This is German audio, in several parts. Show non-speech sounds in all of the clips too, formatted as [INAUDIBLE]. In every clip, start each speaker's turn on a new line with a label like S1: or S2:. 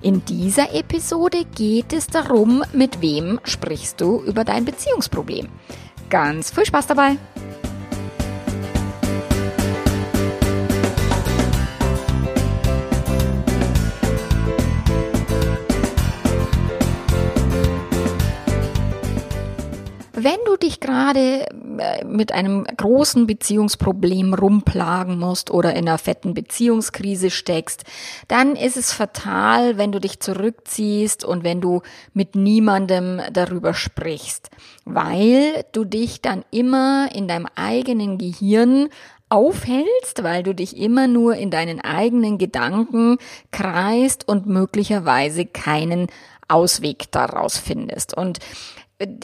S1: In dieser Episode geht es darum, mit wem sprichst du über dein Beziehungsproblem. Ganz viel Spaß dabei! Wenn du dich gerade äh, mit einem großen Beziehungsproblem rumplagen musst oder in einer fetten Beziehungskrise steckst, dann ist es fatal, wenn du dich zurückziehst und wenn du mit niemandem darüber sprichst, weil du dich dann immer in deinem eigenen Gehirn aufhältst, weil du dich immer nur in deinen eigenen Gedanken kreist und möglicherweise keinen Ausweg daraus findest. Und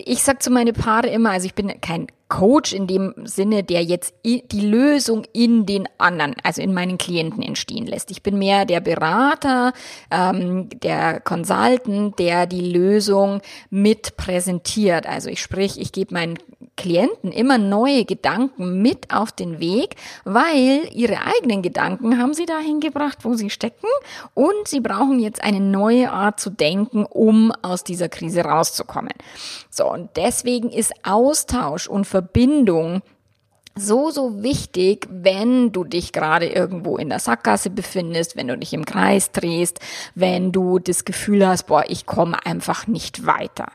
S1: ich sag zu meine Paare immer, also ich bin kein Coach in dem Sinne, der jetzt die Lösung in den anderen, also in meinen Klienten entstehen lässt. Ich bin mehr der Berater, ähm, der Consultant, der die Lösung mit präsentiert. Also ich sprich, ich gebe meinen Klienten immer neue Gedanken mit auf den Weg, weil ihre eigenen Gedanken haben sie dahin gebracht, wo sie stecken und sie brauchen jetzt eine neue Art zu denken, um aus dieser Krise rauszukommen. So, und deswegen ist Austausch und Verbindung so, so wichtig, wenn du dich gerade irgendwo in der Sackgasse befindest, wenn du dich im Kreis drehst, wenn du das Gefühl hast, boah, ich komme einfach nicht weiter.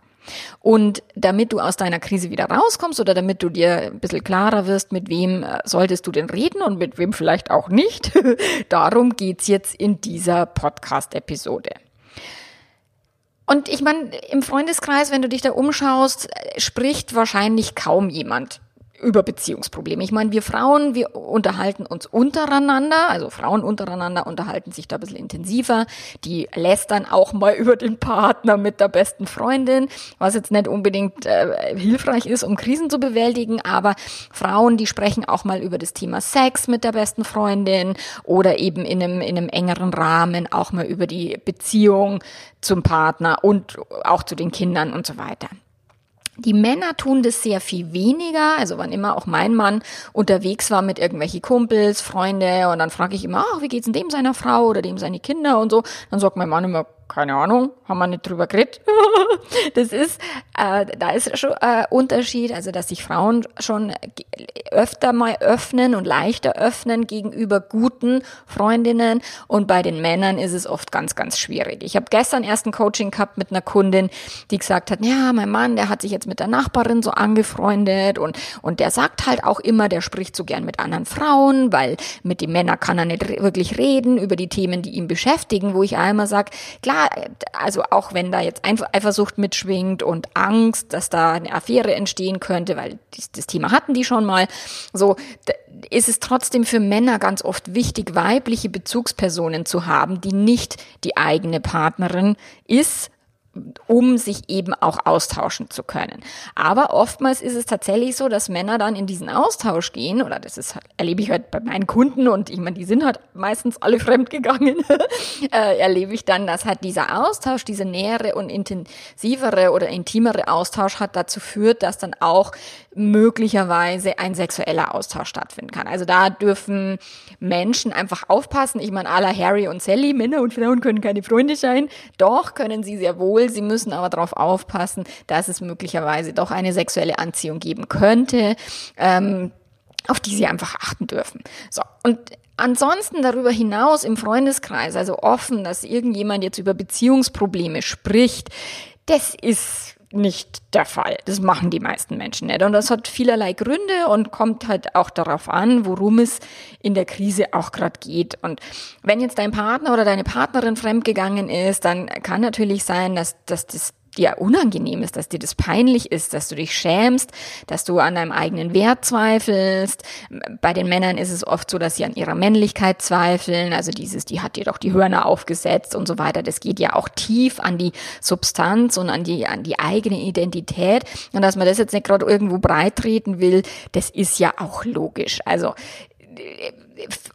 S1: Und damit du aus deiner Krise wieder rauskommst oder damit du dir ein bisschen klarer wirst, mit wem äh, solltest du denn reden und mit wem vielleicht auch nicht, [LAUGHS] darum geht's jetzt in dieser Podcast-Episode. Und ich meine, im Freundeskreis, wenn du dich da umschaust, spricht wahrscheinlich kaum jemand über Beziehungsprobleme. Ich meine, wir Frauen, wir unterhalten uns untereinander, also Frauen untereinander unterhalten sich da ein bisschen intensiver. Die lästern auch mal [LAUGHS] über den Partner mit der besten Freundin, was jetzt nicht unbedingt äh, hilfreich ist, um Krisen zu bewältigen, aber Frauen, die sprechen auch mal über das Thema Sex mit der besten Freundin oder eben in einem, in einem engeren Rahmen auch mal über die Beziehung zum Partner und auch zu den Kindern und so weiter. Die Männer tun das sehr viel weniger. Also wann immer auch mein Mann unterwegs war mit irgendwelchen Kumpels, Freunde und dann frage ich immer, ach, wie geht's denn dem seiner Frau oder dem seine Kinder und so, dann sagt mein Mann immer, keine Ahnung, haben wir nicht drüber geredet. [LAUGHS] das ist, äh, da ist schon äh, Unterschied, also dass sich Frauen schon öfter mal öffnen und leichter öffnen gegenüber guten Freundinnen und bei den Männern ist es oft ganz, ganz schwierig. Ich habe gestern erst ein Coaching gehabt mit einer Kundin, die gesagt hat, ja, mein Mann, der hat sich jetzt mit der Nachbarin so angefreundet und, und der sagt halt auch immer, der spricht so gern mit anderen Frauen, weil mit den Männern kann er nicht wirklich reden über die Themen, die ihn beschäftigen, wo ich einmal sage, klar, also auch wenn da jetzt Eifersucht mitschwingt und Angst, dass da eine Affäre entstehen könnte, weil das Thema hatten die schon mal, so ist es trotzdem für Männer ganz oft wichtig, weibliche Bezugspersonen zu haben, die nicht die eigene Partnerin ist, um sich eben auch austauschen zu können. Aber oftmals ist es tatsächlich so, dass Männer dann in diesen Austausch gehen, oder das ist, erlebe ich halt bei meinen Kunden und ich meine, die sind halt meistens alle [LAUGHS] fremdgegangen, äh, erlebe ich dann, dass halt dieser Austausch, diese nähere und intensivere oder intimere Austausch hat dazu führt, dass dann auch möglicherweise ein sexueller Austausch stattfinden kann. Also da dürfen Menschen einfach aufpassen. Ich meine, aller Harry und Sally, Männer und Frauen können keine Freunde sein. Doch können sie sehr wohl. Sie müssen aber darauf aufpassen, dass es möglicherweise doch eine sexuelle Anziehung geben könnte, ähm, auf die sie einfach achten dürfen. So. Und Ansonsten darüber hinaus im Freundeskreis, also offen, dass irgendjemand jetzt über Beziehungsprobleme spricht, das ist nicht der Fall. Das machen die meisten Menschen nicht. Und das hat vielerlei Gründe und kommt halt auch darauf an, worum es in der Krise auch gerade geht. Und wenn jetzt dein Partner oder deine Partnerin fremdgegangen ist, dann kann natürlich sein, dass, dass das dir unangenehm ist, dass dir das peinlich ist, dass du dich schämst, dass du an deinem eigenen Wert zweifelst. Bei den Männern ist es oft so, dass sie an ihrer Männlichkeit zweifeln. Also dieses, die hat dir doch die Hörner aufgesetzt und so weiter. Das geht ja auch tief an die Substanz und an die, an die eigene Identität. Und dass man das jetzt nicht gerade irgendwo breit treten will, das ist ja auch logisch. Also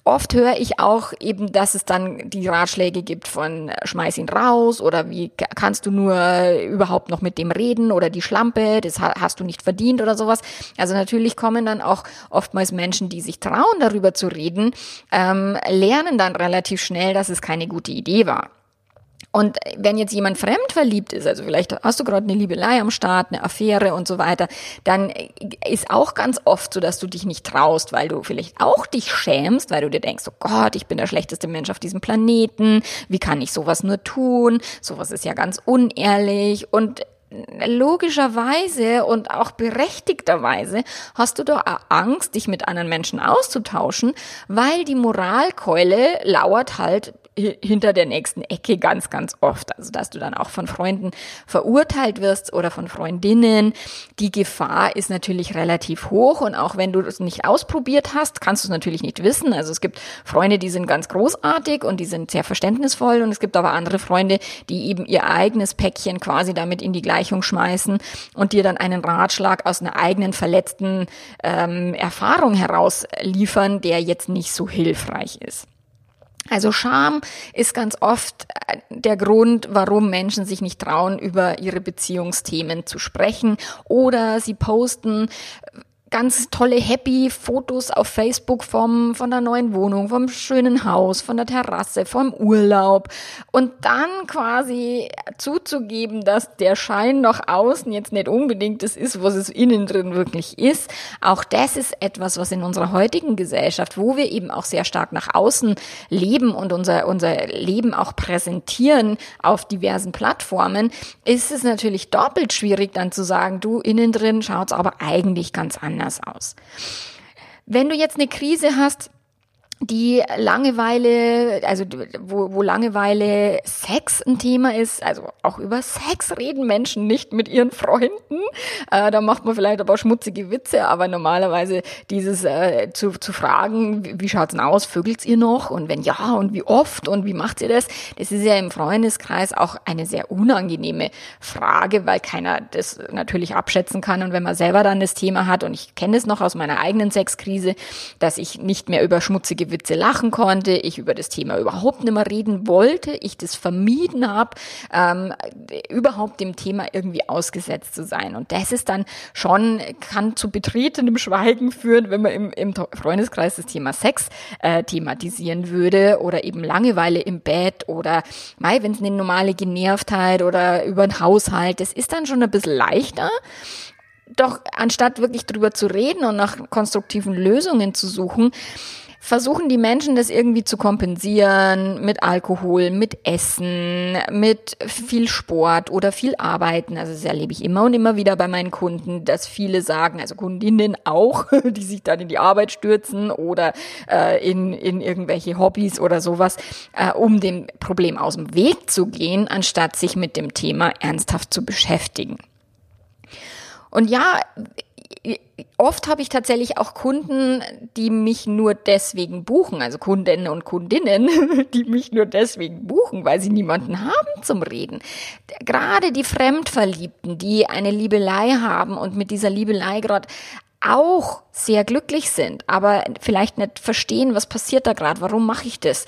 S1: oft höre ich auch eben, dass es dann die Ratschläge gibt von äh, schmeiß ihn raus oder wie kannst du nur überhaupt noch mit dem reden oder die Schlampe, das hast du nicht verdient oder sowas. Also natürlich kommen dann auch oftmals Menschen, die sich trauen, darüber zu reden, ähm, lernen dann relativ schnell, dass es keine gute Idee war. Und wenn jetzt jemand fremd verliebt ist, also vielleicht hast du gerade eine Liebelei am Start, eine Affäre und so weiter, dann ist auch ganz oft so, dass du dich nicht traust, weil du vielleicht auch dich schämst, weil du dir denkst, oh Gott, ich bin der schlechteste Mensch auf diesem Planeten, wie kann ich sowas nur tun? Sowas ist ja ganz unehrlich und logischerweise und auch berechtigterweise hast du doch Angst, dich mit anderen Menschen auszutauschen, weil die Moralkeule lauert halt hinter der nächsten Ecke ganz, ganz oft. Also, dass du dann auch von Freunden verurteilt wirst oder von Freundinnen. Die Gefahr ist natürlich relativ hoch und auch wenn du es nicht ausprobiert hast, kannst du es natürlich nicht wissen. Also, es gibt Freunde, die sind ganz großartig und die sind sehr verständnisvoll und es gibt aber andere Freunde, die eben ihr eigenes Päckchen quasi damit in die Gleichung schmeißen und dir dann einen Ratschlag aus einer eigenen verletzten ähm, Erfahrung heraus liefern, der jetzt nicht so hilfreich ist. Also Scham ist ganz oft äh, der Grund, warum Menschen sich nicht trauen, über ihre Beziehungsthemen zu sprechen. Oder sie posten ganz tolle happy Fotos auf Facebook vom von der neuen Wohnung, vom schönen Haus, von der Terrasse, vom Urlaub und dann quasi zuzugeben, dass der Schein nach außen jetzt nicht unbedingt das ist, was es innen drin wirklich ist. Auch das ist etwas, was in unserer heutigen Gesellschaft, wo wir eben auch sehr stark nach außen leben und unser unser Leben auch präsentieren auf diversen Plattformen, ist es natürlich doppelt schwierig dann zu sagen, du innen drin schaut's aber eigentlich ganz anders anders aus. Wenn du jetzt eine Krise hast, die Langeweile, also wo, wo Langeweile Sex ein Thema ist, also auch über Sex reden Menschen nicht mit ihren Freunden. Äh, da macht man vielleicht aber schmutzige Witze, aber normalerweise dieses äh, zu, zu fragen, wie, wie schaut's denn aus, vögelt's ihr noch? Und wenn ja und wie oft? Und wie macht ihr das, das ist ja im Freundeskreis auch eine sehr unangenehme Frage, weil keiner das natürlich abschätzen kann. Und wenn man selber dann das Thema hat und ich kenne es noch aus meiner eigenen Sexkrise, dass ich nicht mehr über schmutzige Witze lachen konnte, ich über das Thema überhaupt nicht mehr reden wollte, ich das vermieden habe, ähm, überhaupt dem Thema irgendwie ausgesetzt zu sein. Und das ist dann schon, kann zu betretenem Schweigen führen, wenn man im, im Freundeskreis das Thema Sex äh, thematisieren würde oder eben Langeweile im Bett oder wenn es eine normale Genervtheit oder über den Haushalt, das ist dann schon ein bisschen leichter. Doch anstatt wirklich drüber zu reden und nach konstruktiven Lösungen zu suchen, versuchen die Menschen das irgendwie zu kompensieren mit Alkohol, mit Essen, mit viel Sport oder viel Arbeiten. Also das erlebe ich immer und immer wieder bei meinen Kunden, dass viele sagen, also Kundinnen auch, [LAUGHS] die sich dann in die Arbeit stürzen oder äh, in, in irgendwelche Hobbys oder sowas, äh, um dem Problem aus dem Weg zu gehen, anstatt sich mit dem Thema ernsthaft zu beschäftigen. Und ja, oft habe ich tatsächlich auch Kunden, die mich nur deswegen buchen, also Kundinnen und Kundinnen, [LAUGHS] die mich nur deswegen buchen, weil sie niemanden haben zum Reden. Gerade die Fremdverliebten, die eine Liebelei haben und mit dieser Liebelei gerade auch sehr glücklich sind, aber vielleicht nicht verstehen, was passiert da gerade, warum mache ich das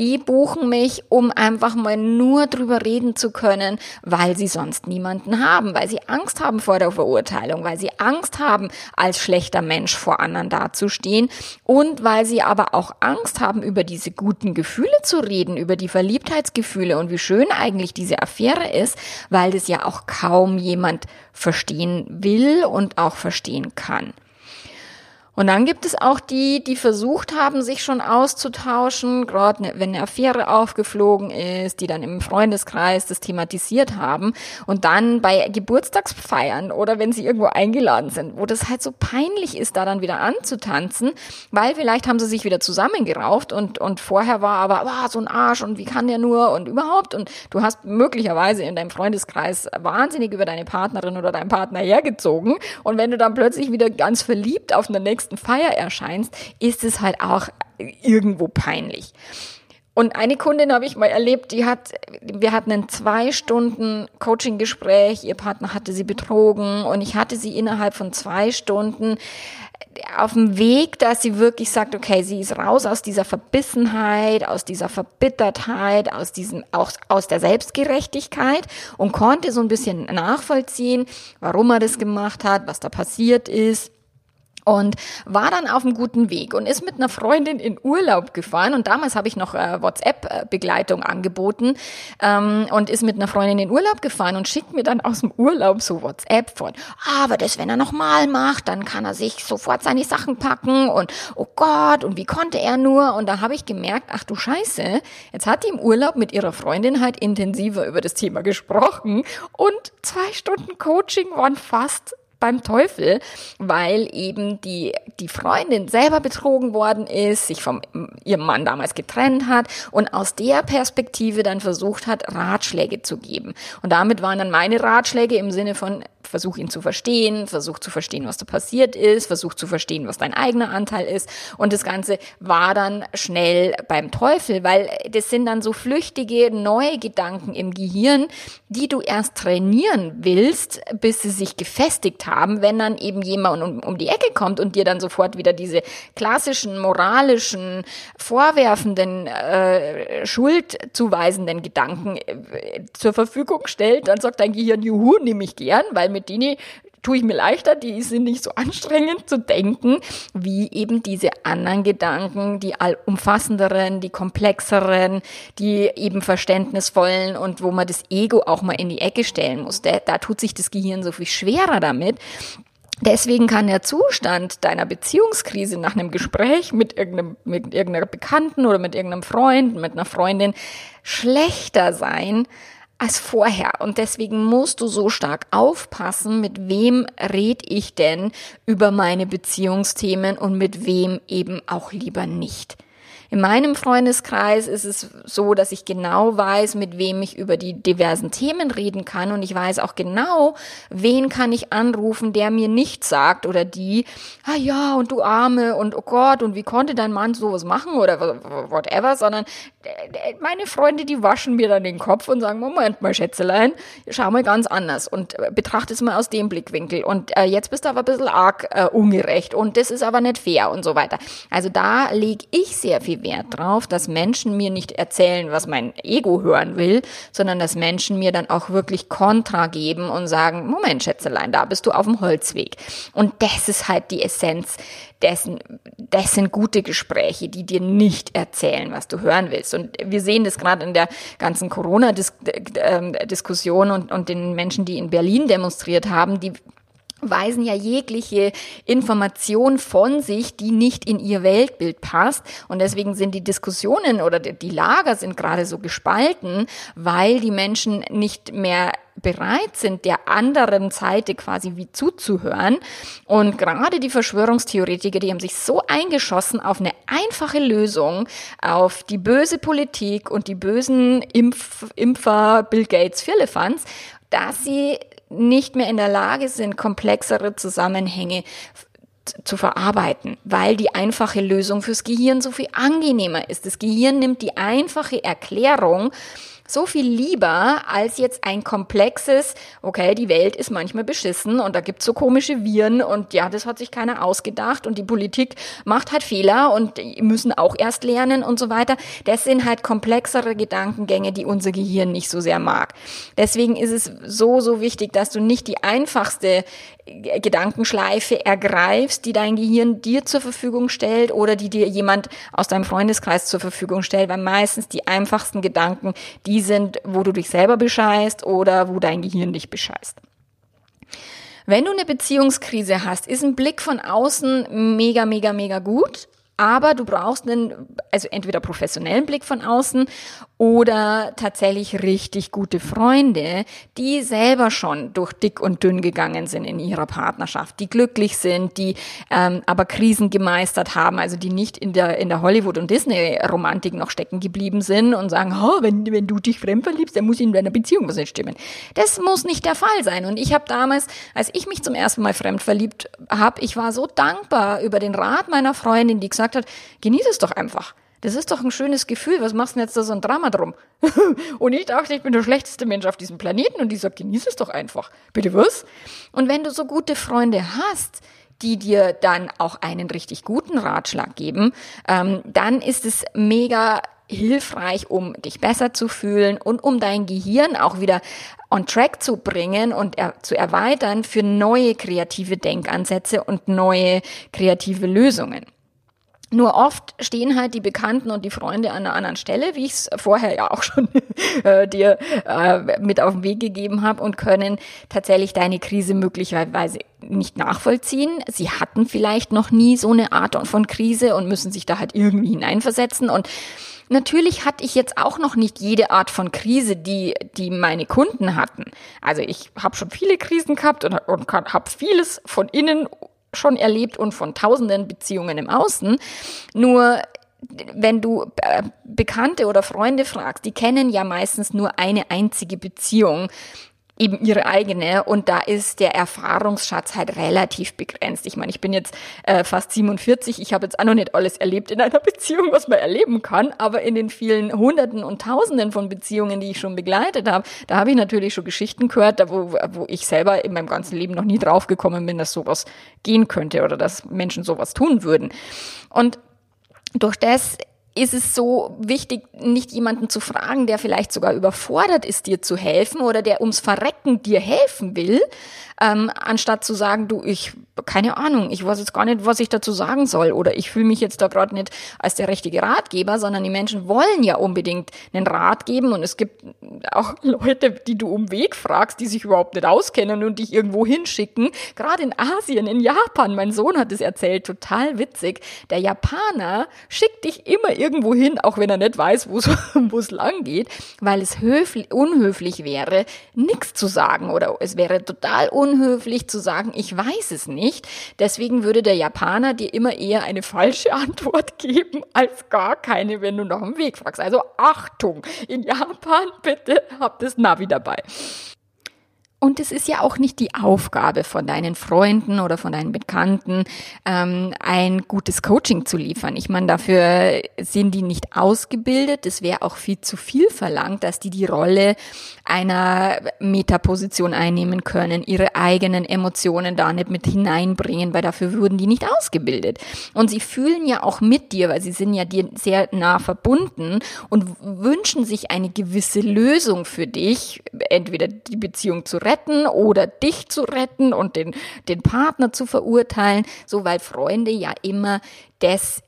S1: die buchen mich, um einfach mal nur drüber reden zu können, weil sie sonst niemanden haben, weil sie Angst haben vor der Verurteilung, weil sie Angst haben, als schlechter Mensch vor anderen dazustehen und weil sie aber auch Angst haben, über diese guten Gefühle zu reden, über die Verliebtheitsgefühle und wie schön eigentlich diese Affäre ist, weil das ja auch kaum jemand verstehen will und auch verstehen kann. Und dann gibt es auch die, die versucht haben, sich schon auszutauschen, gerade ne, wenn eine Affäre aufgeflogen ist, die dann im Freundeskreis das thematisiert haben und dann bei Geburtstagsfeiern oder wenn sie irgendwo eingeladen sind, wo das halt so peinlich ist, da dann wieder anzutanzen, weil vielleicht haben sie sich wieder zusammengerauft und, und vorher war aber, oh, so ein Arsch und wie kann der nur und überhaupt? Und du hast möglicherweise in deinem Freundeskreis wahnsinnig über deine Partnerin oder deinen Partner hergezogen. Und wenn du dann plötzlich wieder ganz verliebt auf einer nächsten Feier erscheinst, ist es halt auch irgendwo peinlich. Und eine Kundin habe ich mal erlebt, die hat, wir hatten ein zwei Stunden Coaching-Gespräch, ihr Partner hatte sie betrogen und ich hatte sie innerhalb von zwei Stunden auf dem Weg, dass sie wirklich sagt, okay, sie ist raus aus dieser Verbissenheit, aus dieser Verbittertheit, aus diesem, auch aus der Selbstgerechtigkeit und konnte so ein bisschen nachvollziehen, warum er das gemacht hat, was da passiert ist und war dann auf einem guten Weg und ist mit einer Freundin in Urlaub gefahren. Und damals habe ich noch äh, WhatsApp-Begleitung angeboten ähm, und ist mit einer Freundin in Urlaub gefahren und schickt mir dann aus dem Urlaub so WhatsApp von, ah, aber das, wenn er nochmal macht, dann kann er sich sofort seine Sachen packen und oh Gott und wie konnte er nur? Und da habe ich gemerkt, ach du Scheiße, jetzt hat die im Urlaub mit ihrer Freundin halt intensiver über das Thema gesprochen und zwei Stunden Coaching waren fast beim Teufel, weil eben die, die Freundin selber betrogen worden ist, sich vom ihrem Mann damals getrennt hat und aus der Perspektive dann versucht hat, Ratschläge zu geben. Und damit waren dann meine Ratschläge im Sinne von, versuch ihn zu verstehen, versuch zu verstehen, was da passiert ist, versuch zu verstehen, was dein eigener Anteil ist. Und das Ganze war dann schnell beim Teufel, weil das sind dann so flüchtige, neue Gedanken im Gehirn, die du erst trainieren willst, bis sie sich gefestigt haben, wenn dann eben jemand um, um die Ecke kommt und dir dann sofort wieder diese klassischen, moralischen, vorwerfenden, äh, schuldzuweisenden Gedanken äh, zur Verfügung stellt, dann sagt dein Gehirn, juhu, nehme ich gern, weil mit denen tue ich mir leichter, die sind nicht so anstrengend zu denken, wie eben diese anderen Gedanken, die allumfassenderen, die komplexeren, die eben verständnisvollen und wo man das Ego auch mal in die Ecke stellen muss. Da, da tut sich das Gehirn so viel schwerer damit. Deswegen kann der Zustand deiner Beziehungskrise nach einem Gespräch mit irgendeinem, mit irgendeiner Bekannten oder mit irgendeinem Freund, mit einer Freundin schlechter sein, als vorher. Und deswegen musst du so stark aufpassen, mit wem red ich denn über meine Beziehungsthemen und mit wem eben auch lieber nicht. In meinem Freundeskreis ist es so, dass ich genau weiß, mit wem ich über die diversen Themen reden kann. Und ich weiß auch genau, wen kann ich anrufen, der mir nichts sagt oder die, ah ja, und du Arme und oh Gott, und wie konnte dein Mann sowas machen oder whatever, sondern äh, meine Freunde, die waschen mir dann den Kopf und sagen, Moment mal, Schätzelein, schau mal ganz anders und äh, betrachte es mal aus dem Blickwinkel. Und äh, jetzt bist du aber ein bisschen arg äh, ungerecht und das ist aber nicht fair und so weiter. Also da lege ich sehr viel Wert drauf, dass Menschen mir nicht erzählen, was mein Ego hören will, sondern dass Menschen mir dann auch wirklich Kontra geben und sagen, Moment, Schätzelein, da bist du auf dem Holzweg. Und das ist halt die Essenz dessen, das sind gute Gespräche, die dir nicht erzählen, was du hören willst. Und wir sehen das gerade in der ganzen Corona-Diskussion ähm, und, und den Menschen, die in Berlin demonstriert haben, die weisen ja jegliche Information von sich, die nicht in ihr Weltbild passt. Und deswegen sind die Diskussionen oder die Lager sind gerade so gespalten, weil die Menschen nicht mehr bereit sind, der anderen Seite quasi wie zuzuhören. Und gerade die Verschwörungstheoretiker, die haben sich so eingeschossen auf eine einfache Lösung, auf die böse Politik und die bösen Impf Impfer Bill Gates Firlefanz, dass sie nicht mehr in der Lage sind, komplexere Zusammenhänge zu verarbeiten, weil die einfache Lösung fürs Gehirn so viel angenehmer ist. Das Gehirn nimmt die einfache Erklärung so viel lieber als jetzt ein komplexes, okay, die Welt ist manchmal beschissen und da gibt's so komische Viren und ja, das hat sich keiner ausgedacht und die Politik macht halt Fehler und die müssen auch erst lernen und so weiter. Das sind halt komplexere Gedankengänge, die unser Gehirn nicht so sehr mag. Deswegen ist es so, so wichtig, dass du nicht die einfachste Gedankenschleife ergreifst, die dein Gehirn dir zur Verfügung stellt oder die dir jemand aus deinem Freundeskreis zur Verfügung stellt, weil meistens die einfachsten Gedanken die sind, wo du dich selber bescheißt oder wo dein Gehirn dich bescheißt. Wenn du eine Beziehungskrise hast, ist ein Blick von außen mega, mega, mega gut. Aber du brauchst einen, also entweder professionellen Blick von außen oder tatsächlich richtig gute Freunde, die selber schon durch dick und dünn gegangen sind in ihrer Partnerschaft, die glücklich sind, die ähm, aber Krisen gemeistert haben, also die nicht in der in der Hollywood und Disney Romantik noch stecken geblieben sind und sagen, oh, wenn wenn du dich fremd verliebst, dann muss in deiner Beziehung was nicht stimmen. Das muss nicht der Fall sein. Und ich habe damals, als ich mich zum ersten Mal fremd verliebt habe, ich war so dankbar über den Rat meiner Freundin, die gesagt hat, genieß es doch einfach. Das ist doch ein schönes Gefühl. Was machst du denn jetzt da so ein Drama drum? [LAUGHS] und ich dachte, ich bin der schlechteste Mensch auf diesem Planeten und die sagt, genieß es doch einfach. Bitte was? Und wenn du so gute Freunde hast, die dir dann auch einen richtig guten Ratschlag geben, ähm, dann ist es mega hilfreich, um dich besser zu fühlen und um dein Gehirn auch wieder on track zu bringen und er, zu erweitern für neue kreative Denkansätze und neue kreative Lösungen. Nur oft stehen halt die Bekannten und die Freunde an einer anderen Stelle, wie ich es vorher ja auch schon [LAUGHS] äh, dir äh, mit auf den Weg gegeben habe und können tatsächlich deine Krise möglicherweise nicht nachvollziehen. Sie hatten vielleicht noch nie so eine Art von Krise und müssen sich da halt irgendwie hineinversetzen und Natürlich hatte ich jetzt auch noch nicht jede Art von Krise, die, die meine Kunden hatten. Also ich habe schon viele Krisen gehabt und, und habe vieles von innen schon erlebt und von tausenden Beziehungen im Außen. Nur wenn du äh, Bekannte oder Freunde fragst, die kennen ja meistens nur eine einzige Beziehung eben ihre eigene und da ist der Erfahrungsschatz halt relativ begrenzt. Ich meine, ich bin jetzt äh, fast 47, ich habe jetzt auch noch nicht alles erlebt in einer [LAUGHS] Beziehung, was man erleben kann, aber in den vielen Hunderten und Tausenden von Beziehungen, die ich schon begleitet habe, da habe ich natürlich schon Geschichten gehört, da wo, wo ich selber in meinem ganzen Leben noch nie draufgekommen bin, dass sowas gehen könnte oder dass Menschen sowas tun würden. Und durch das ist es so wichtig, nicht jemanden zu fragen, der vielleicht sogar überfordert ist, dir zu helfen oder der ums Verrecken dir helfen will, ähm, anstatt zu sagen, du, ich, keine Ahnung, ich weiß jetzt gar nicht, was ich dazu sagen soll. Oder ich fühle mich jetzt da gerade nicht als der richtige Ratgeber, sondern die Menschen wollen ja unbedingt einen Rat geben. Und es gibt auch [LAUGHS] Leute, die du um Weg fragst, die sich überhaupt nicht auskennen und dich irgendwo hinschicken. Gerade in Asien, in Japan, mein Sohn hat es erzählt, total witzig. Der Japaner schickt dich immer irgendwo hin, auch wenn er nicht weiß, wo es [LAUGHS] lang geht, weil es höflich, unhöflich wäre, nichts zu sagen. Oder es wäre total unhöflich zu sagen, ich weiß es nicht. Deswegen würde der Japaner dir immer eher eine falsche [LAUGHS] Antwort geben als gar keine, wenn du nach dem Weg fragst. Also Achtung, in Japan bitte habt das Navi dabei. Und es ist ja auch nicht die Aufgabe von deinen Freunden oder von deinen Bekannten, ähm, ein gutes Coaching zu liefern. Ich meine, dafür sind die nicht ausgebildet. Es wäre auch viel zu viel verlangt, dass die die Rolle einer Metaposition einnehmen können, ihre eigenen Emotionen da nicht mit hineinbringen, weil dafür wurden die nicht ausgebildet. Und sie fühlen ja auch mit dir, weil sie sind ja dir sehr nah verbunden und wünschen sich eine gewisse Lösung für dich, entweder die Beziehung zu retten, retten oder dich zu retten und den, den Partner zu verurteilen, so weil Freunde ja immer das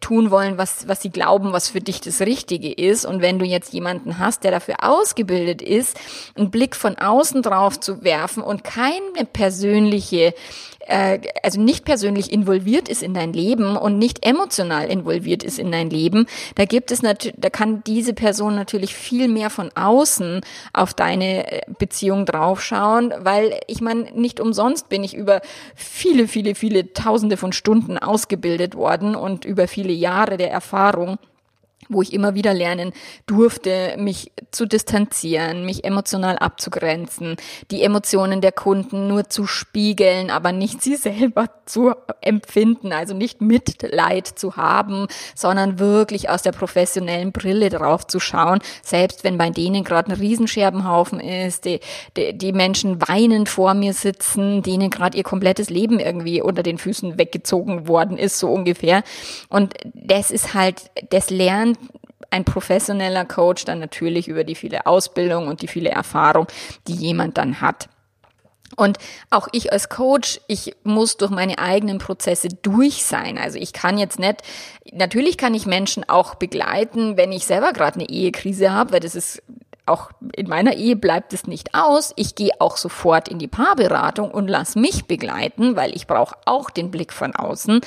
S1: tun wollen, was, was sie glauben, was für dich das Richtige ist. Und wenn du jetzt jemanden hast, der dafür ausgebildet ist, einen Blick von außen drauf zu werfen und keine persönliche äh, also nicht persönlich involviert ist in dein Leben und nicht emotional involviert ist in dein Leben, da gibt es natürlich, da kann diese Person natürlich viel mehr von außen auf deine äh, Beziehung draufschauen, weil ich meine, nicht umsonst bin ich über viele, viele, viele Tausende von Stunden ausgebildet worden und über viele Jahre der Erfahrung wo ich immer wieder lernen durfte, mich zu distanzieren, mich emotional abzugrenzen, die Emotionen der Kunden nur zu spiegeln, aber nicht sie selber zu empfinden, also nicht Mitleid zu haben, sondern wirklich aus der professionellen Brille drauf zu schauen, selbst wenn bei denen gerade ein Riesenscherbenhaufen ist, die, die, die Menschen weinend vor mir sitzen, denen gerade ihr komplettes Leben irgendwie unter den Füßen weggezogen worden ist, so ungefähr. Und das ist halt, das lernt ein professioneller Coach dann natürlich über die viele Ausbildung und die viele Erfahrung, die jemand dann hat. Und auch ich als Coach, ich muss durch meine eigenen Prozesse durch sein. Also ich kann jetzt nicht, natürlich kann ich Menschen auch begleiten, wenn ich selber gerade eine Ehekrise habe, weil das ist auch in meiner Ehe bleibt es nicht aus. Ich gehe auch sofort in die Paarberatung und lass mich begleiten, weil ich brauche auch den Blick von außen,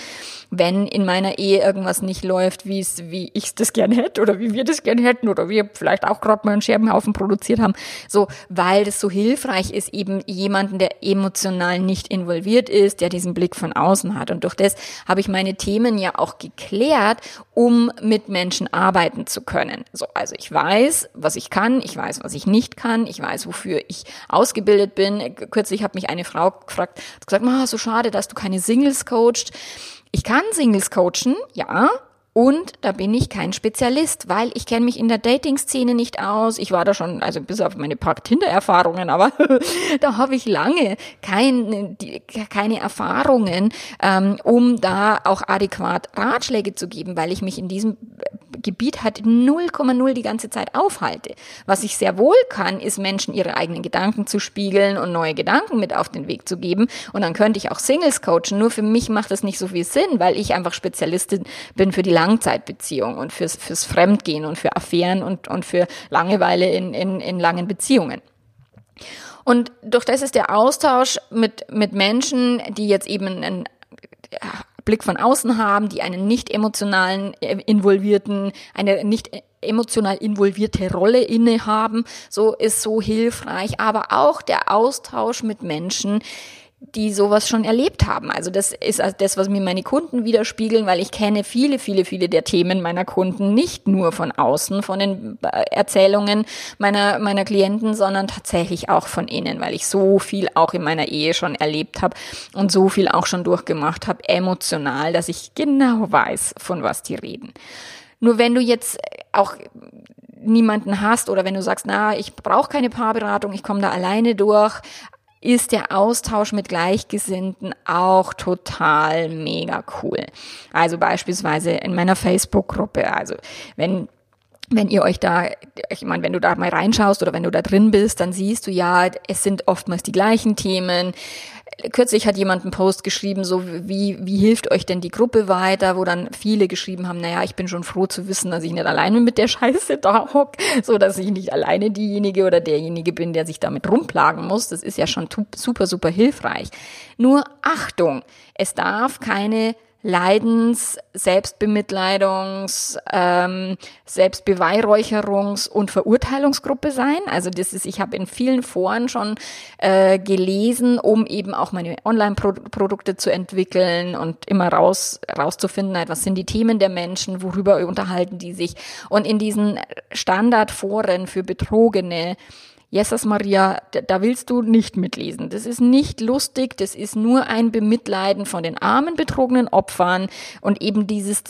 S1: wenn in meiner Ehe irgendwas nicht läuft, wie es, wie ich das gerne hätte oder wie wir das gerne hätten oder wir vielleicht auch gerade mal einen Scherbenhaufen produziert haben. So, weil das so hilfreich ist, eben jemanden, der emotional nicht involviert ist, der diesen Blick von außen hat. Und durch das habe ich meine Themen ja auch geklärt, um mit Menschen arbeiten zu können. So, also ich weiß, was ich kann ich weiß, was ich nicht kann, ich weiß, wofür ich ausgebildet bin. Kürzlich hat mich eine Frau gefragt, hat gesagt, oh, so schade, dass du keine Singles coacht. Ich kann Singles coachen, ja, und da bin ich kein Spezialist, weil ich kenne mich in der Dating-Szene nicht aus. Ich war da schon, also bis auf meine paar Tinder-Erfahrungen, aber [LAUGHS] da habe ich lange kein, die, keine Erfahrungen, ähm, um da auch adäquat Ratschläge zu geben, weil ich mich in diesem Gebiet halt 0,0 die ganze Zeit aufhalte. Was ich sehr wohl kann, ist Menschen ihre eigenen Gedanken zu spiegeln und neue Gedanken mit auf den Weg zu geben. Und dann könnte ich auch Singles coachen. Nur für mich macht das nicht so viel Sinn, weil ich einfach Spezialistin bin für die Langzeitbeziehung und fürs, fürs Fremdgehen und für Affären und, und für Langeweile in, in, in langen Beziehungen. Und durch das ist der Austausch mit, mit Menschen, die jetzt eben einen Blick von außen haben, die einen nicht emotionalen, äh, involvierten, eine nicht emotional involvierte Rolle innehaben, so ist so hilfreich, aber auch der Austausch mit Menschen, die sowas schon erlebt haben. Also das ist das, was mir meine Kunden widerspiegeln, weil ich kenne viele, viele, viele der Themen meiner Kunden nicht nur von außen, von den äh, Erzählungen meiner, meiner Klienten, sondern tatsächlich auch von innen, weil ich so viel auch in meiner Ehe schon erlebt habe und so viel auch schon durchgemacht habe, emotional, dass ich genau weiß, von was die reden. Nur wenn du jetzt auch niemanden hast oder wenn du sagst, na, ich brauche keine Paarberatung, ich komme da alleine durch, ist der Austausch mit Gleichgesinnten auch total mega cool. Also beispielsweise in meiner Facebook-Gruppe. Also wenn wenn ihr euch da, ich meine, wenn du da mal reinschaust oder wenn du da drin bist, dann siehst du ja, es sind oftmals die gleichen Themen. Kürzlich hat jemand einen Post geschrieben, so wie, wie hilft euch denn die Gruppe weiter, wo dann viele geschrieben haben, naja, ich bin schon froh zu wissen, dass ich nicht alleine mit der Scheiße da hock, so dass ich nicht alleine diejenige oder derjenige bin, der sich damit rumplagen muss. Das ist ja schon super, super hilfreich. Nur Achtung, es darf keine Leidens-, Selbstbemitleidungs-, ähm, Selbstbeweihräucherungs- und Verurteilungsgruppe sein. Also das ist, ich habe in vielen Foren schon äh, gelesen, um eben auch meine Online-Produkte zu entwickeln und immer raus rauszufinden, halt, was sind die Themen der Menschen, worüber unterhalten die sich. Und in diesen Standardforen für Betrogene Jesus Maria, da willst du nicht mitlesen. Das ist nicht lustig, das ist nur ein Bemitleiden von den armen, betrogenen Opfern und eben dieses,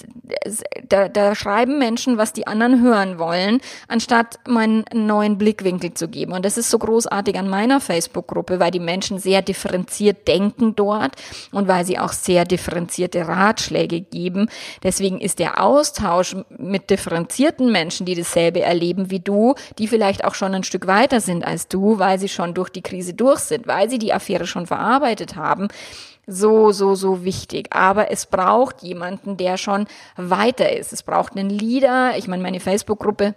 S1: da, da schreiben Menschen, was die anderen hören wollen, anstatt meinen neuen Blickwinkel zu geben. Und das ist so großartig an meiner Facebook-Gruppe, weil die Menschen sehr differenziert denken dort und weil sie auch sehr differenzierte Ratschläge geben. Deswegen ist der Austausch mit differenzierten Menschen, die dasselbe erleben wie du, die vielleicht auch schon ein Stück weiter sind, sind als du, weil sie schon durch die Krise durch sind, weil sie die Affäre schon verarbeitet haben. So, so, so wichtig. Aber es braucht jemanden, der schon weiter ist. Es braucht einen Leader. Ich meine, meine Facebook-Gruppe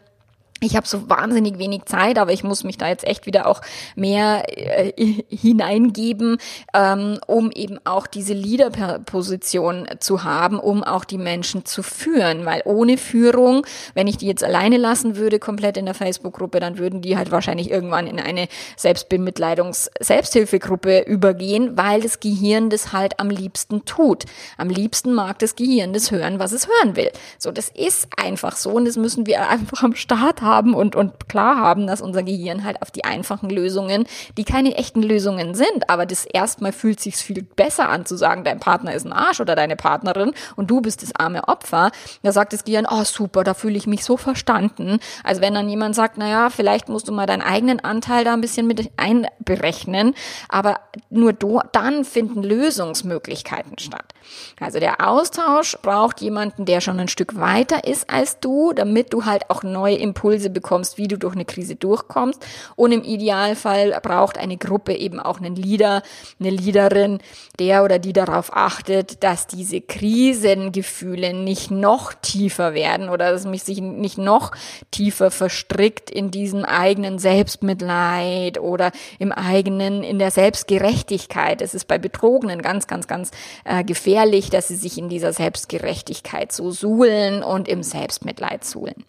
S1: ich habe so wahnsinnig wenig Zeit, aber ich muss mich da jetzt echt wieder auch mehr äh, hineingeben, ähm, um eben auch diese Leader-Position zu haben, um auch die Menschen zu führen. Weil ohne Führung, wenn ich die jetzt alleine lassen würde, komplett in der Facebook-Gruppe, dann würden die halt wahrscheinlich irgendwann in eine Selbstbemitleidungs-Selbsthilfegruppe übergehen, weil das Gehirn das halt am liebsten tut. Am liebsten mag das Gehirn das hören, was es hören will. So, das ist einfach so und das müssen wir [LAUGHS] einfach am Start haben haben und, und klar haben, dass unser Gehirn halt auf die einfachen Lösungen, die keine echten Lösungen sind, aber das erstmal fühlt sich viel besser an zu sagen, dein Partner ist ein Arsch oder deine Partnerin und du bist das arme Opfer. Da sagt das Gehirn, oh super, da fühle ich mich so verstanden. Also wenn dann jemand sagt, naja, vielleicht musst du mal deinen eigenen Anteil da ein bisschen mit einberechnen, aber nur do, dann finden Lösungsmöglichkeiten statt. Also der Austausch braucht jemanden, der schon ein Stück weiter ist als du, damit du halt auch neue Impulse Impulse bekommst, wie du durch eine Krise durchkommst. Und im Idealfall braucht eine Gruppe eben auch einen Leader, eine Leaderin, der oder die darauf achtet, dass diese Krisengefühle nicht noch tiefer werden oder dass mich sich nicht noch tiefer verstrickt in diesem eigenen Selbstmitleid oder im eigenen, in der Selbstgerechtigkeit. Es ist bei Betrogenen ganz, ganz, ganz äh, gefährlich, dass sie sich in dieser Selbstgerechtigkeit so suhlen und im Selbstmitleid suhlen.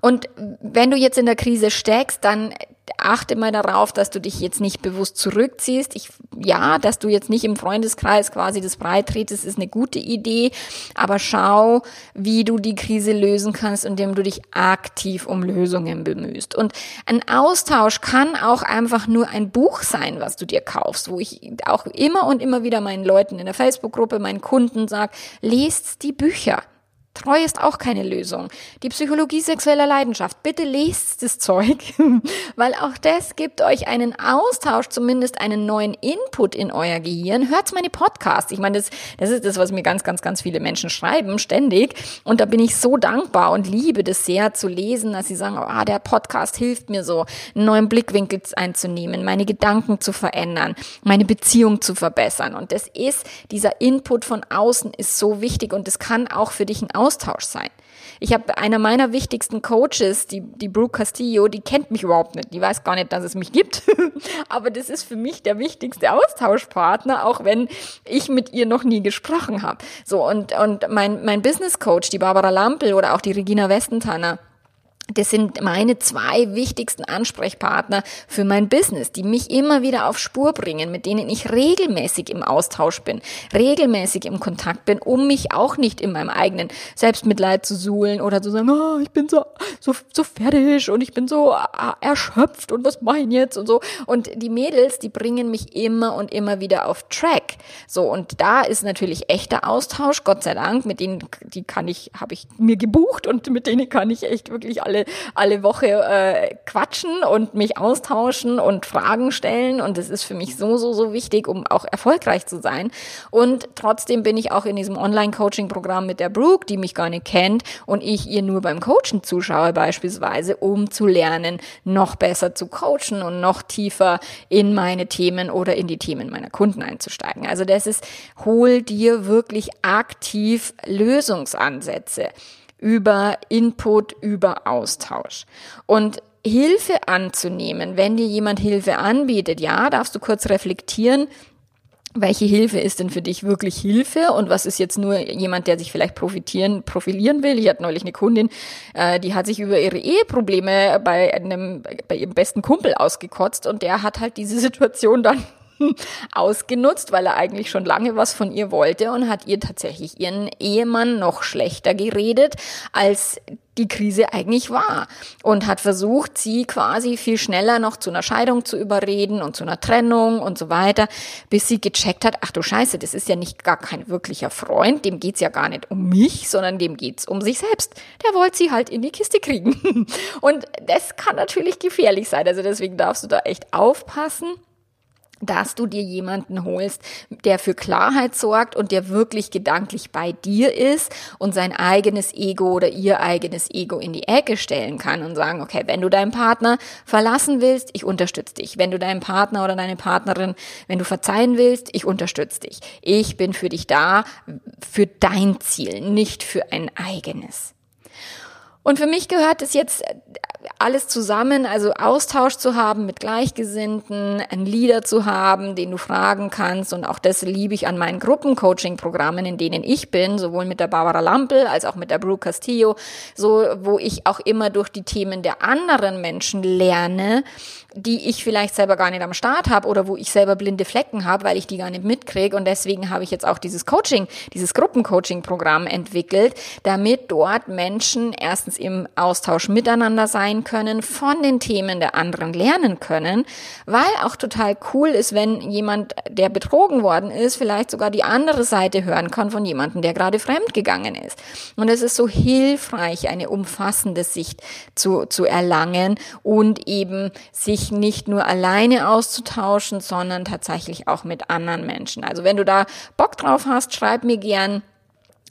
S1: Und wenn du jetzt in der Krise steckst, dann achte mal darauf, dass du dich jetzt nicht bewusst zurückziehst. Ich, ja, dass du jetzt nicht im Freundeskreis quasi das Brei tretest, ist eine gute Idee. Aber schau, wie du die Krise lösen kannst, indem du dich aktiv um Lösungen bemühst. Und ein Austausch kann auch einfach nur ein Buch sein, was du dir kaufst, wo ich auch immer und immer wieder meinen Leuten in der Facebook-Gruppe, meinen Kunden sage, lest die Bücher. Treu ist auch keine Lösung. Die Psychologie sexueller Leidenschaft. Bitte lest das Zeug, [LAUGHS] weil auch das gibt euch einen Austausch, zumindest einen neuen Input in euer Gehirn. Hört meine Podcasts. Ich meine, das, das ist das, was mir ganz, ganz, ganz viele Menschen schreiben, ständig. Und da bin ich so dankbar und liebe das sehr zu lesen, dass sie sagen, ah, der Podcast hilft mir so, einen neuen Blickwinkel einzunehmen, meine Gedanken zu verändern, meine Beziehung zu verbessern. Und das ist, dieser Input von außen ist so wichtig und das kann auch für dich ein Austausch sein. Ich habe einer meiner wichtigsten Coaches, die, die Brooke Castillo, die kennt mich überhaupt nicht. Die weiß gar nicht, dass es mich gibt. [LAUGHS] Aber das ist für mich der wichtigste Austauschpartner, auch wenn ich mit ihr noch nie gesprochen habe. So, und, und mein, mein Business Coach, die Barbara Lampel oder auch die Regina Westentanner, das sind meine zwei wichtigsten Ansprechpartner für mein Business, die mich immer wieder auf Spur bringen, mit denen ich regelmäßig im Austausch bin, regelmäßig im Kontakt bin, um mich auch nicht in meinem eigenen Selbstmitleid zu suhlen oder zu sagen, oh, ich bin so, so, so fertig und ich bin so ah, erschöpft und was mache ich jetzt und so. Und die Mädels, die bringen mich immer und immer wieder auf Track. So, und da ist natürlich echter Austausch, Gott sei Dank, mit denen, die kann ich, habe ich mir gebucht und mit denen kann ich echt wirklich alle alle, alle Woche äh, quatschen und mich austauschen und Fragen stellen. Und das ist für mich so, so, so wichtig, um auch erfolgreich zu sein. Und trotzdem bin ich auch in diesem Online-Coaching-Programm mit der Brooke, die mich gar nicht kennt und ich ihr nur beim Coachen zuschaue beispielsweise, um zu lernen, noch besser zu coachen und noch tiefer in meine Themen oder in die Themen meiner Kunden einzusteigen. Also das ist, hol dir wirklich aktiv Lösungsansätze über Input, über Austausch. Und Hilfe anzunehmen, wenn dir jemand Hilfe anbietet, ja, darfst du kurz reflektieren, welche Hilfe ist denn für dich wirklich Hilfe und was ist jetzt nur jemand, der sich vielleicht profitieren, profilieren will? Ich hatte neulich eine Kundin, äh, die hat sich über ihre Eheprobleme bei einem, bei ihrem besten Kumpel ausgekotzt und der hat halt diese [LAUGHS] Situation dann [LAUGHS] ausgenutzt, weil er eigentlich schon lange was von ihr wollte und hat ihr tatsächlich ihren Ehemann noch schlechter geredet, als die Krise eigentlich war und hat versucht, sie quasi viel schneller noch zu einer Scheidung zu überreden und zu einer Trennung und so weiter, bis sie gecheckt hat, ach du Scheiße, das ist ja nicht gar kein wirklicher Freund, dem geht's ja gar nicht um mich, sondern dem geht's um sich selbst. Der wollte sie halt in die Kiste kriegen. [LAUGHS] Und das kann natürlich gefährlich sein, also deswegen darfst du da echt aufpassen dass du dir jemanden holst, der für Klarheit sorgt und der wirklich gedanklich bei dir ist und sein eigenes Ego oder ihr eigenes Ego in die Ecke stellen kann und sagen, okay, wenn du deinen Partner verlassen willst, ich unterstütze dich. Wenn du deinen Partner oder deine Partnerin, wenn du verzeihen willst, ich unterstütze dich. Ich bin für dich da, für dein Ziel, nicht für ein eigenes. Und für mich gehört es jetzt alles zusammen, also Austausch zu haben mit Gleichgesinnten, einen Leader zu haben, den du fragen kannst. Und auch das liebe ich an meinen Gruppencoaching-Programmen, in denen ich bin, sowohl mit der Barbara Lampel als auch mit der Brooke Castillo, so, wo ich auch immer durch die Themen der anderen Menschen lerne, die ich vielleicht selber gar nicht am Start habe oder wo ich selber blinde Flecken habe, weil ich die gar nicht mitkriege. Und deswegen habe ich jetzt auch dieses Coaching, dieses Gruppencoaching-Programm entwickelt, damit dort Menschen erstens im Austausch miteinander sein können, von den Themen der anderen lernen können, weil auch total cool ist, wenn jemand, der betrogen worden ist, vielleicht sogar die andere Seite hören kann von jemandem, der gerade fremd gegangen ist. Und es ist so hilfreich, eine umfassende Sicht zu, zu erlangen und eben sich nicht nur alleine auszutauschen, sondern tatsächlich auch mit anderen Menschen. Also wenn du da Bock drauf hast, schreib mir gern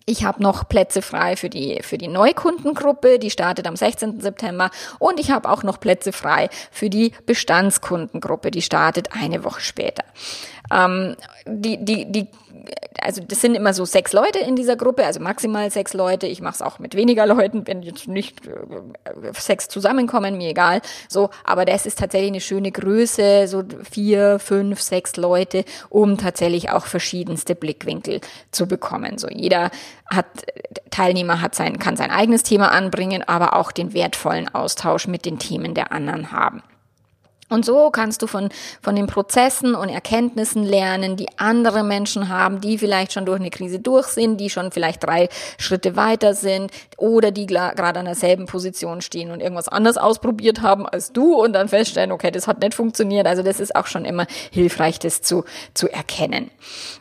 S1: Ich habe noch Plätze frei für die, für die Neukundengruppe, die startet am 16. September. Und ich habe auch noch Plätze frei für die Bestandskundengruppe, die startet eine Woche später. Ähm, die, die, die also das sind immer so sechs Leute in dieser Gruppe, also maximal sechs Leute. Ich mache es auch mit weniger Leuten, wenn jetzt nicht äh, sechs zusammenkommen, mir egal. So, aber das ist tatsächlich eine schöne Größe, so vier, fünf, sechs Leute, um tatsächlich auch verschiedenste Blickwinkel zu bekommen. So jeder hat Teilnehmer hat sein kann sein eigenes Thema anbringen, aber auch den wertvollen Austausch mit den Themen der anderen haben. Und so kannst du von, von den Prozessen und Erkenntnissen lernen, die andere Menschen haben, die vielleicht schon durch eine Krise durch sind, die schon vielleicht drei Schritte weiter sind oder die gerade an derselben Position stehen und irgendwas anders ausprobiert haben als du und dann feststellen, okay, das hat nicht funktioniert. Also das ist auch schon immer hilfreich, das zu, zu erkennen.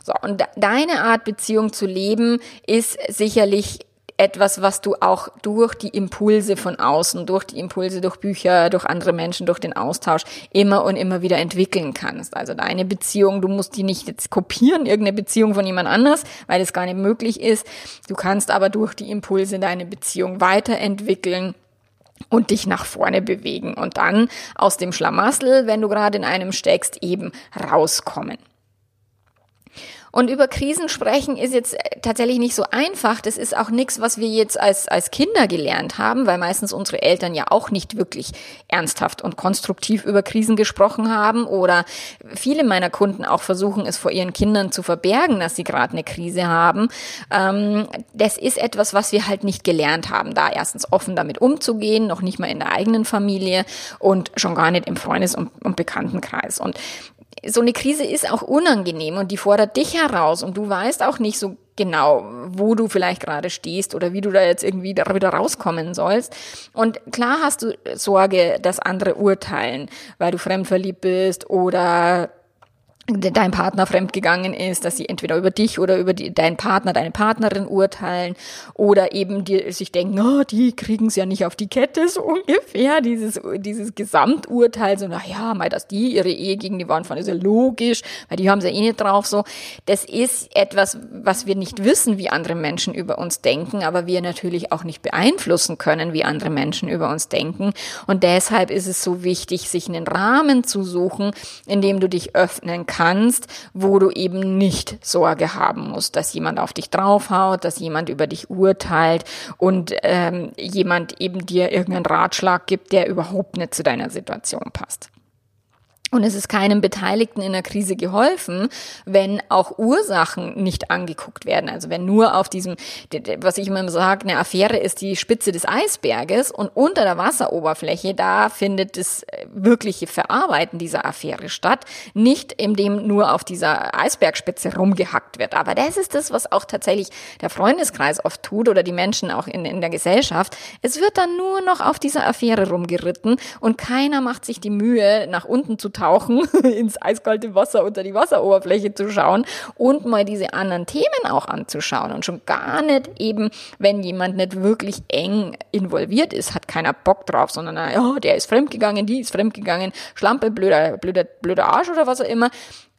S1: So, und deine Art Beziehung zu leben ist sicherlich etwas, was du auch durch die Impulse von außen, durch die Impulse durch Bücher, durch andere Menschen, durch den Austausch immer und immer wieder entwickeln kannst. Also deine Beziehung, du musst die nicht jetzt kopieren, irgendeine Beziehung von jemand anders, weil das gar nicht möglich ist. Du kannst aber durch die Impulse deine Beziehung weiterentwickeln und dich nach vorne bewegen und dann aus dem Schlamassel, wenn du gerade in einem steckst, eben rauskommen. Und über Krisen sprechen ist jetzt äh, tatsächlich nicht so einfach. Das ist auch nichts, was wir jetzt als, als Kinder gelernt haben, weil meistens unsere Eltern ja auch nicht wirklich ernsthaft und konstruktiv über Krisen gesprochen haben oder viele meiner Kunden auch versuchen, es vor ihren Kindern zu verbergen, dass sie gerade eine Krise haben. Ähm, das ist etwas, was wir halt nicht gelernt haben, da erstens offen damit umzugehen, noch nicht mal in der eigenen Familie und schon gar nicht im Freundes- und, und Bekanntenkreis. Und so eine Krise ist auch unangenehm und die fordert dich heraus und du weißt auch nicht so genau, wo du vielleicht gerade stehst oder wie du da jetzt irgendwie da wieder rauskommen sollst. Und klar hast du Sorge, dass andere urteilen, weil du fremdverliebt bist oder dein Partner fremdgegangen ist, dass sie entweder über dich oder über die, deinen Partner, deine Partnerin urteilen oder eben die sich denken, oh, die kriegen es ja nicht auf die Kette, so ungefähr, dieses, dieses Gesamturteil, so, na ja, mal, dass die ihre Ehe gegen die Wand fahren, ist ja logisch, weil die haben sie ja eh nicht drauf, so. Das ist etwas, was wir nicht wissen, wie andere Menschen über uns denken, aber wir natürlich auch nicht beeinflussen können, wie andere Menschen über uns denken. Und deshalb ist es so wichtig, sich einen Rahmen zu suchen, in dem du dich öffnen kannst kannst, wo du eben nicht Sorge haben musst, dass jemand auf dich draufhaut, dass jemand über dich urteilt und ähm, jemand eben dir irgendeinen Ratschlag gibt, der überhaupt nicht zu deiner Situation passt. Und es ist keinem Beteiligten in der Krise geholfen, wenn auch Ursachen nicht angeguckt werden. Also wenn nur auf diesem, was ich immer sage, eine Affäre ist die Spitze des Eisberges und unter der Wasseroberfläche, da findet das äh, wirkliche Verarbeiten dieser Affäre statt. Nicht indem nur auf dieser Eisbergspitze rumgehackt wird. Aber das ist das, was auch tatsächlich der Freundeskreis oft tut oder die Menschen auch in, in der Gesellschaft. Es wird dann nur noch auf dieser Affäre rumgeritten und keiner macht sich die Mühe, nach unten zu einzutauchen, [LAUGHS] ins eiskalte Wasser unter die Wasseroberfläche zu schauen und mal diese anderen Themen auch anzuschauen. Und schon gar nicht eben, wenn jemand nicht wirklich eng involviert ist, hat keiner Bock drauf, sondern, ja, der ist fremdgegangen, die ist fremdgegangen, Schlampe, blöder, blöder, blöder Arsch oder was auch immer.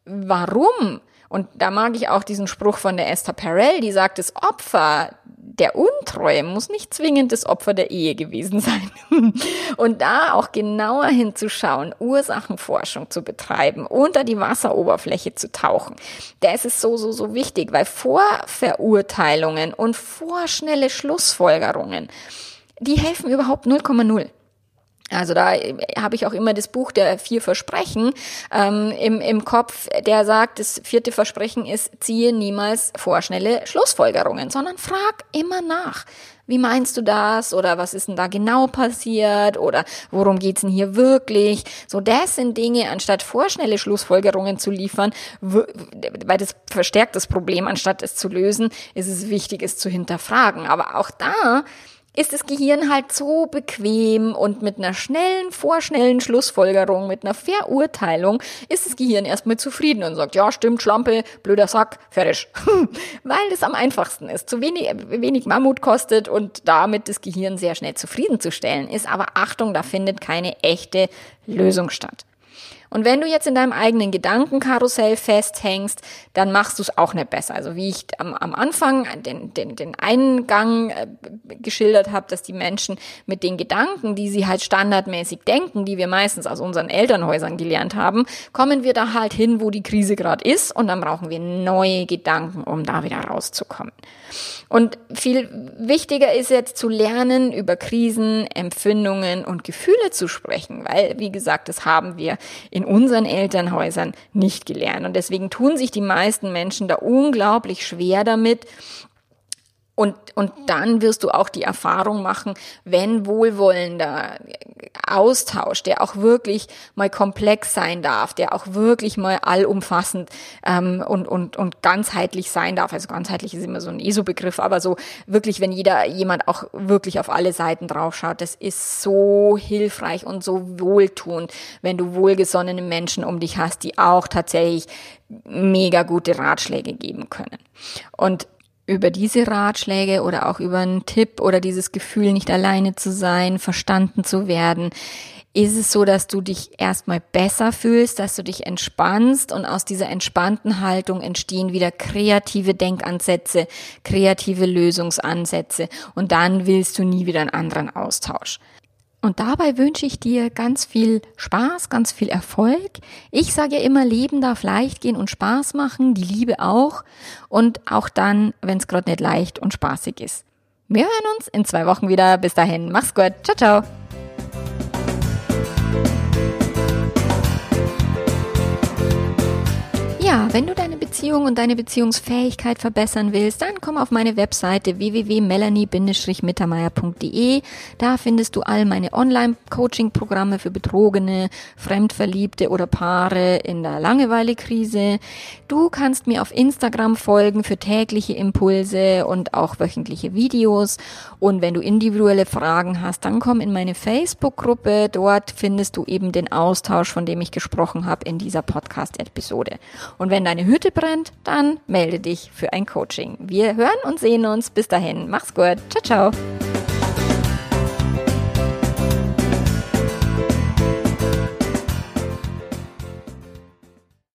S1: Warum? Und da mag ich auch diesen Spruch von der Esther Perel, die sagt, das Opfer der Untreue muss nicht zwingend das Opfer der Ehe gewesen [LAUGHS] sein. Und da auch genauer hinzuschauen, Ursachenforschung zu betreiben, unter die Wasseroberfläche zu tauchen, das ist so, so, so wichtig, weil Vorverurteilungen und vorschnelle Schlussfolgerungen, die helfen überhaupt 0,0. Also da habe ich auch immer das Buch der vier Versprechen ähm, im, im Kopf, der sagt, das vierte Versprechen ist, ziehe niemals vorschnelle Schlussfolgerungen, sondern frag immer nach. Wie meinst du das? Oder was ist denn da genau passiert? Oder worum geht's denn hier wirklich? So, das sind Dinge, anstatt vorschnelle Schlussfolgerungen zu liefern, weil das verstärkt das Problem, anstatt es zu lösen, ist es wichtig, es zu hinterfragen. Aber auch da ist das Gehirn halt so bequem und mit einer schnellen, vorschnellen Schlussfolgerung, mit einer Verurteilung ist das Gehirn erstmal zufrieden und sagt, ja, stimmt, Schlampe, blöder Sack, fertig. [LAUGHS] Weil das am einfachsten ist, zu wenig, wenig Mammut kostet und damit das Gehirn sehr schnell zufriedenzustellen ist. Aber Achtung, da findet keine echte Lösung statt. Und wenn du jetzt in deinem eigenen Gedankenkarussell festhängst, dann machst du es auch nicht besser. Also wie ich am, am Anfang den, den, den Eingang äh, geschildert habe, dass die Menschen mit den Gedanken, die sie halt standardmäßig denken, die wir meistens aus unseren Elternhäusern gelernt haben, kommen wir da halt hin, wo die Krise gerade ist und dann brauchen wir neue Gedanken, um da wieder rauszukommen. Und viel wichtiger ist jetzt zu lernen, über Krisen, Empfindungen und Gefühle zu sprechen, weil, wie gesagt, das haben wir in unseren Elternhäusern nicht gelernt. Und deswegen tun sich die meisten Menschen da unglaublich schwer damit, und, und dann wirst du auch die Erfahrung machen, wenn wohlwollender Austausch, der auch wirklich mal komplex sein darf, der auch wirklich mal allumfassend ähm, und, und, und ganzheitlich sein darf. Also ganzheitlich ist immer so ein ESO-Begriff, aber so wirklich, wenn jeder jemand auch wirklich auf alle Seiten draufschaut, das ist so hilfreich und so wohltuend, wenn du wohlgesonnene Menschen um dich hast, die auch tatsächlich mega gute Ratschläge geben können. Und über diese Ratschläge oder auch über einen Tipp oder dieses Gefühl, nicht alleine zu sein, verstanden zu werden, ist es so, dass du dich erstmal besser fühlst, dass du dich entspannst und aus dieser entspannten Haltung entstehen wieder kreative Denkansätze, kreative Lösungsansätze und dann willst du nie wieder einen anderen Austausch. Und dabei wünsche ich dir ganz viel Spaß, ganz viel Erfolg. Ich sage ja immer, Leben darf leicht gehen und Spaß machen, die Liebe auch. Und auch dann, wenn es gerade nicht leicht und spaßig ist. Wir hören uns in zwei Wochen wieder. Bis dahin, mach's gut. Ciao, ciao. Ja, wenn du deine Beziehung und deine Beziehungsfähigkeit verbessern willst, dann komm auf meine Webseite www.melanie-mittermeier.de. Da findest du all meine Online-Coaching-Programme für Betrogene, Fremdverliebte oder Paare in der Langeweile-Krise. Du kannst mir auf Instagram folgen für tägliche Impulse und auch wöchentliche Videos. Und wenn du individuelle Fragen hast, dann komm in meine Facebook-Gruppe. Dort findest du eben den Austausch, von dem ich gesprochen habe in dieser Podcast-Episode. Und wenn deine Hütte brennt, dann melde dich für ein Coaching. Wir hören und sehen uns. Bis dahin. Mach's gut. Ciao, ciao.